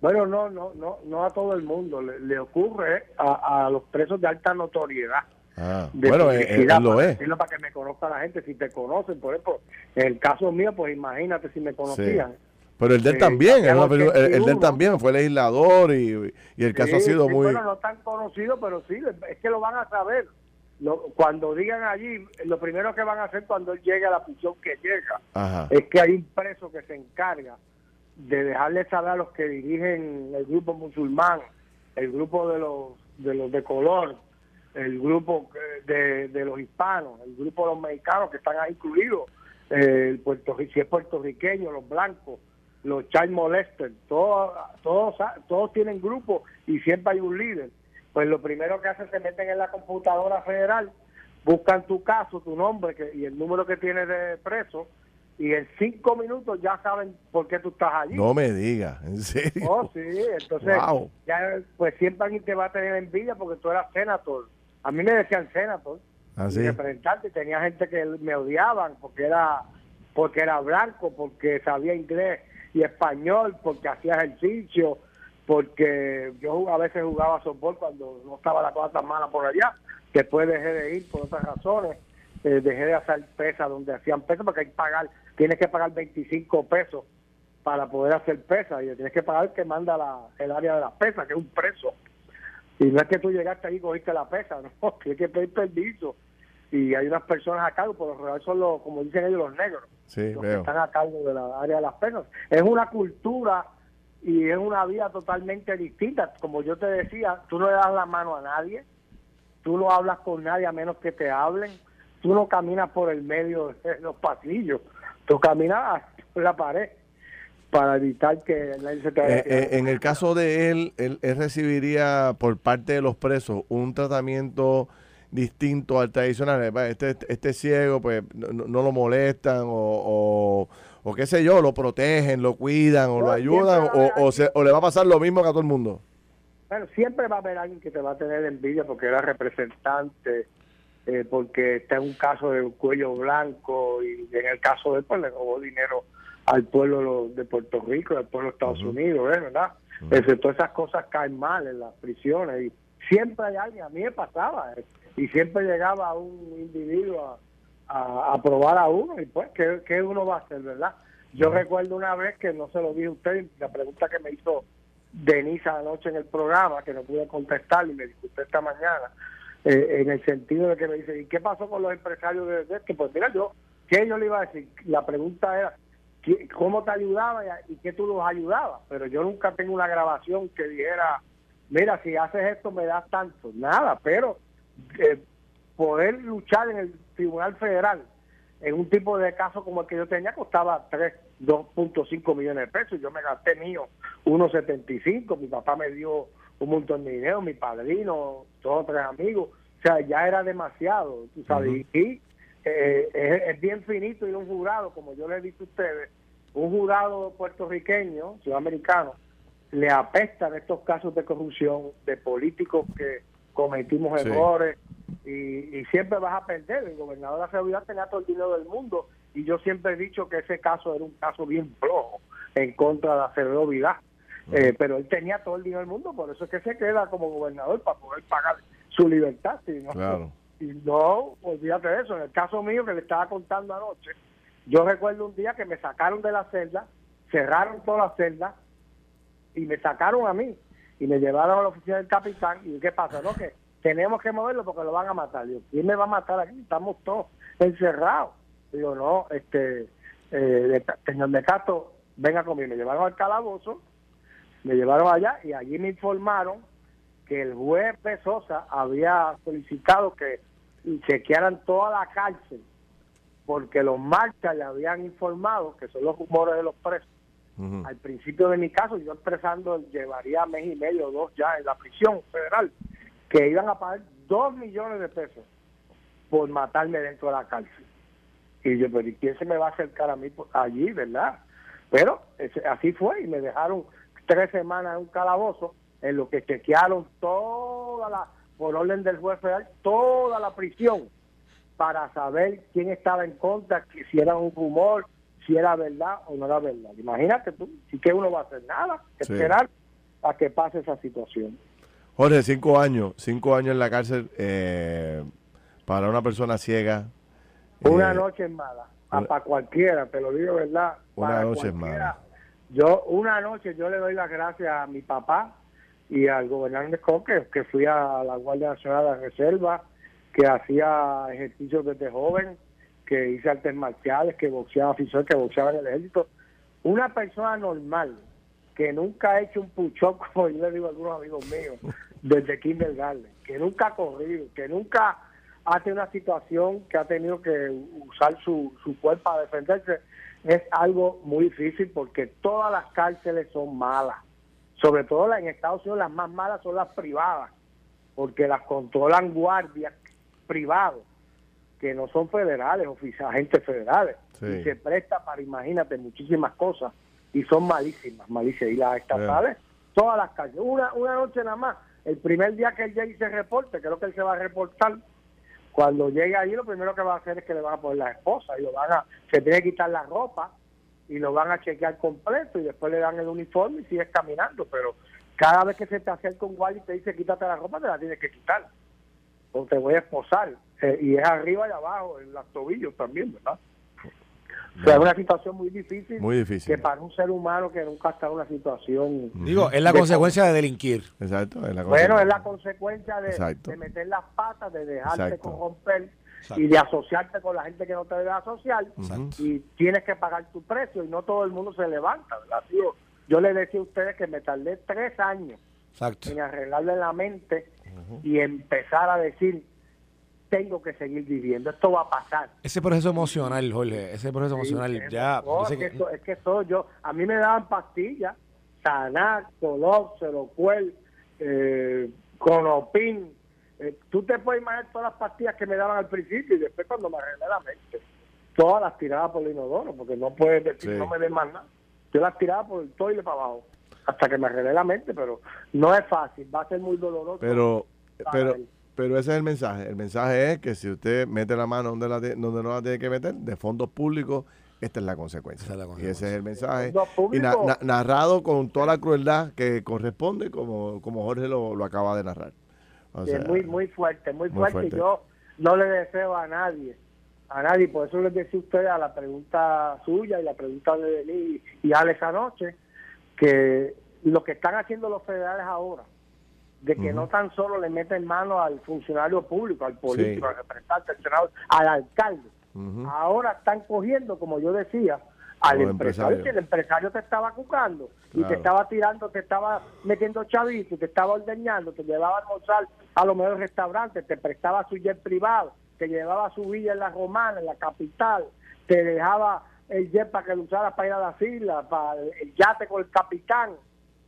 Speaker 4: Bueno, no, no, no, no a todo el mundo. Le, le ocurre a, a los presos de alta notoriedad.
Speaker 2: Ah,
Speaker 4: de
Speaker 2: bueno, eh, eh, él lo es.
Speaker 4: para que me conozca la gente. Si te conocen, por ejemplo, en el caso mío, pues imagínate si me conocían.
Speaker 2: Pero el de él
Speaker 4: Eh,
Speaker 2: también, una película- el, el de él
Speaker 4: 81.
Speaker 2: también fue legislador y, y el caso ha sido
Speaker 4: sí,
Speaker 2: muy...
Speaker 4: Bueno, no tan conocido, pero sí, es que lo van a saber. Lo- cuando digan allí, lo primero que van a hacer cuando él llegue a la prisión que llega,
Speaker 2: Ajá.
Speaker 4: es que hay un preso que se encarga de dejarle saber a los que dirigen el grupo musulmán, el grupo de los de los de color, el grupo de, de los hispanos, el grupo de los mexicanos que están ahí incluidos, eh, el Puerto, si es puertorriqueño, los blancos, los child molesters, todos, todos, todos tienen grupos y siempre hay un líder. Pues lo primero que hacen se meten en la computadora federal, buscan tu caso, tu nombre que, y el número que tienes de preso, y en cinco minutos ya saben por qué tú estás allí.
Speaker 2: No me diga, en serio.
Speaker 4: Oh, sí, entonces
Speaker 2: Wow.
Speaker 4: ya pues siempre alguien te va a tener envidia porque tú eras senador. A mí me decían senador,
Speaker 2: ¿Ah, sí?
Speaker 4: representante, tenía gente que me odiaban porque era porque era blanco, porque sabía inglés y español, porque hacía ejercicio, porque yo a veces jugaba softball cuando no estaba la cosa tan mala por allá. Después dejé de ir por otras razones. Eh, dejé de hacer pesas donde hacían pesas porque hay que pagar, tienes que pagar 25 pesos para poder hacer pesas y tienes que pagar el que manda la, el área de las pesas, que es un preso. Y no es que tú llegaste ahí y cogiste la pesa, no, tienes que pedir permiso. Y hay unas personas a cargo, por lo general son los, como dicen ellos, los negros,
Speaker 2: Sí,
Speaker 4: los que están a cargo de la área de las pesas. Es una cultura y es una vida totalmente distinta. Como yo te decía, tú no le das la mano a nadie, tú no hablas con nadie a menos que te hablen, tú no caminas por el medio de los pasillos, tú caminas la pared para evitar que nadie se te vaya a
Speaker 2: Eh, eh, en el caso de él, él, él recibiría por parte de los presos un tratamiento distinto al tradicional. Eh, Este, este ciego, pues no, no- lo molestan o, o, o qué sé yo, lo protegen, lo cuidan o
Speaker 4: No,
Speaker 2: lo ayudan o, o, se- o le va a pasar lo mismo que a todo el mundo.
Speaker 4: Bueno, siempre va a haber alguien que te va a tener envidia porque era representante, eh, porque está en un caso de cuello blanco y en el caso de él, pues le robó dinero al pueblo lo- de Puerto Rico, al pueblo de Estados Unidos, ¿eh? ¿verdad? Ese- todas esas cosas caen mal en las prisiones y siempre hay alguien, a mí me pasaba, eh, y siempre llegaba un individuo a, a, a probar a uno y pues, ¿qué, qué uno va a hacer, verdad? Yo recuerdo una vez que no se lo dije a usted, la pregunta que me hizo Denise anoche en el programa, que no pude contestar y me disculpé esta mañana, eh, en el sentido de que me dice, ¿y qué pasó con los empresarios de, esto? Pues mira, yo, ¿qué yo le iba a decir? La pregunta era, ¿qué- ¿cómo te ayudaba y, y qué tú los ayudabas? Pero yo nunca tengo una grabación que dijera, mira, si haces esto me das tanto. Nada, pero eh, poder luchar en el Tribunal Federal en un tipo de caso como el que yo tenía costaba 3, 2.5 millones de pesos. Yo me gasté mío 1.75. Mi papá me dio un montón de dinero, mi padrino, dos o tres amigos. O sea, ya era demasiado, tú sabes. Y eh, es, es bien finito ir a un jurado, como yo le he dicho a ustedes, un jurado puertorriqueño, sudamericano, le apestan estos casos de corrupción de políticos que cometimos
Speaker 2: Sí.
Speaker 4: errores y, y siempre vas a perder. El gobernador de la seguridad tenía todo el dinero del mundo y yo siempre he dicho que ese caso era un caso bien flojo en contra de la seguridad. Eh, pero él tenía todo el dinero del mundo, por eso es que se queda como gobernador para poder pagar su libertad. si no-
Speaker 2: Claro.
Speaker 4: y no, olvídate de eso. En el caso mío que le estaba contando anoche, yo recuerdo un día que me sacaron de la celda, cerraron toda la celda y me sacaron a mí y me llevaron a la oficina del capitán. ¿Y qué pasa? No, que tenemos que moverlo porque lo van a matar. Digo, ¿quién me va a matar aquí? Estamos todos encerrados. Digo, no, este, eh, señor de Castro, venga conmigo. Me llevaron al calabozo, me llevaron allá y allí me informaron que el juez Sosa había solicitado que chequearan toda la cárcel porque los marchas le habían informado, que son los rumores de los presos, al principio de mi caso, yo expresando, llevaría mes y medio o dos ya en la prisión federal, que iban a pagar dos millones de pesos por matarme dentro de la cárcel. Y yo, pero ¿y quién se me va a acercar a mí allí, verdad? Pero ese- así fue y me dejaron tres semanas en un calabozo en lo que chequearon toda la, por orden del juez federal, toda la prisión para saber quién estaba en contra, si era un rumor, si era verdad o no era verdad. Imagínate tú, si que uno va a hacer nada, esperar a que pase esa situación.
Speaker 2: Jorge, cinco años, cinco años en la cárcel eh, para una persona ciega.
Speaker 4: Una eh, noche es mala, para cualquiera, te lo digo verdad.
Speaker 2: Una noche es mala.
Speaker 4: Yo, una noche yo le doy las gracias a mi papá y al gobernador Coque, que fui a la Guardia Nacional de Reserva, que hacía ejercicios desde joven, que hice artes marciales, que boxeaba oficial, que boxeaba en el ejército. Una persona normal, que nunca ha hecho un puchón, como yo le digo a algunos amigos míos, desde kindergarten, que nunca ha corrido, que nunca ha tenido una situación que ha tenido que usar su, su cuerpo para defenderse, es algo muy difícil porque todas las cárceles son malas. Sobre todo en Estados Unidos las más malas son las privadas, porque las controlan guardias privados, que no son federales, agentes federales. Y se presta para, imagínate, muchísimas cosas. Y son malísimas, malísimas. Y las estatales, todas las calles. Una, una noche nada más. El primer día que él llegue y se reporte, creo que él se va a reportar. Cuando llegue ahí, lo primero que va a hacer es que le van a poner la esposa y lo van a, se tiene que quitar la ropa y lo van a chequear completo y después le dan el uniforme y sigues caminando. Pero cada vez que se te acerca un guardia y te dice quítate la ropa, te la tienes que quitar o te voy a esposar. Eh, y es arriba y abajo, en los tobillos también, ¿verdad? O sea, es una situación muy difícil.
Speaker 2: Muy difícil.
Speaker 4: Que para un ser humano que nunca ha estado en una situación.
Speaker 3: Digo, es la consecuencia de delinquir.
Speaker 2: Exacto.
Speaker 4: Es la bueno, es la consecuencia de, meter las patas, de dejarte corromper y de asociarte con la gente que no te debe asociar. Y tienes que pagar tu precio y no todo el mundo se levanta, ¿verdad? Yo, yo le decía a ustedes que me tardé tres años en arreglarle la mente y empezar a decir, tengo que seguir viviendo, esto va a pasar.
Speaker 3: Ese proceso emocional, Jorge, ese proceso emocional, ya...
Speaker 4: es, que, es que todo, yo, a mí me daban pastillas, Sanar, Color, Cerocuel, eh, Conopin, eh, tú te puedes imaginar todas las pastillas que me daban al principio y después cuando me arreglé la mente, todas las tiraba por el inodoro, porque no puedes decir, no me den más nada. Yo las tiraba por el toile para abajo hasta que me arreglé la mente, pero no es fácil, va a ser muy doloroso.
Speaker 2: Pero, pero, pero ese es el mensaje. El mensaje es que si usted mete la mano donde, la donde no la tiene que meter, de fondos públicos, esta es la consecuencia. Y ese es el mensaje. Y narrado con toda la crueldad que corresponde, como, como Jorge lo, lo acaba de narrar.
Speaker 4: es muy, muy fuerte, muy, fuerte. Yo no le deseo a nadie, a nadie, por eso les decía a usted a la pregunta suya y la pregunta de Denis y Alex anoche, que lo que están haciendo los federales ahora, de que no tan solo le meten mano al funcionario público, al político, al representante, al senador, al alcalde, ahora están cogiendo, como yo decía, al empresario, que el empresario te estaba cucando y te estaba tirando, te estaba metiendo chavitos, te estaba ordeñando, te llevaba a almorzar a los mejores restaurantes, te prestaba su jet privado, te llevaba a su villa en la Romana, en la capital, te dejaba el jet para que lo usara para ir a las islas, para el yate con el capitán.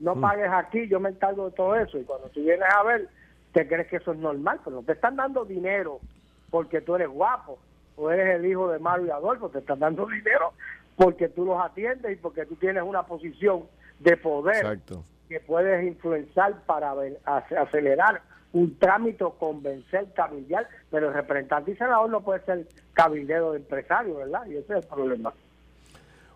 Speaker 4: No mm. pagues aquí, yo me encargo de todo eso. Y cuando tú vienes a ver, te crees que eso es normal, pero no te están dando dinero porque tú eres guapo o eres el hijo de Mario y Adolfo, te están dando dinero porque tú los atiendes y porque tú tienes una posición de poder que puedes influenciar para acelerar un trámite o convencer cabildear, pero el representante y senador no puede ser cabildero de empresario, ¿verdad? Y ese es el problema.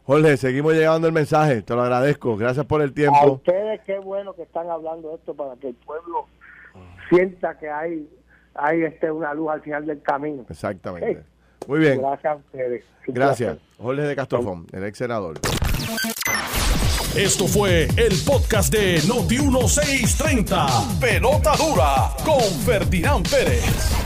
Speaker 2: Jorge, seguimos llegando el mensaje, te lo agradezco, gracias por el tiempo. A
Speaker 4: ustedes qué bueno que están hablando esto para que el pueblo sienta que hay, hay este, una luz al final del camino.
Speaker 2: Exactamente. Muy bien.
Speaker 4: Gracias a ustedes.
Speaker 2: Gracias. Jorge de Castrofón, el ex senador.
Speaker 1: Esto fue el podcast de Noti 1630. Pelota dura con Ferdinand Pérez.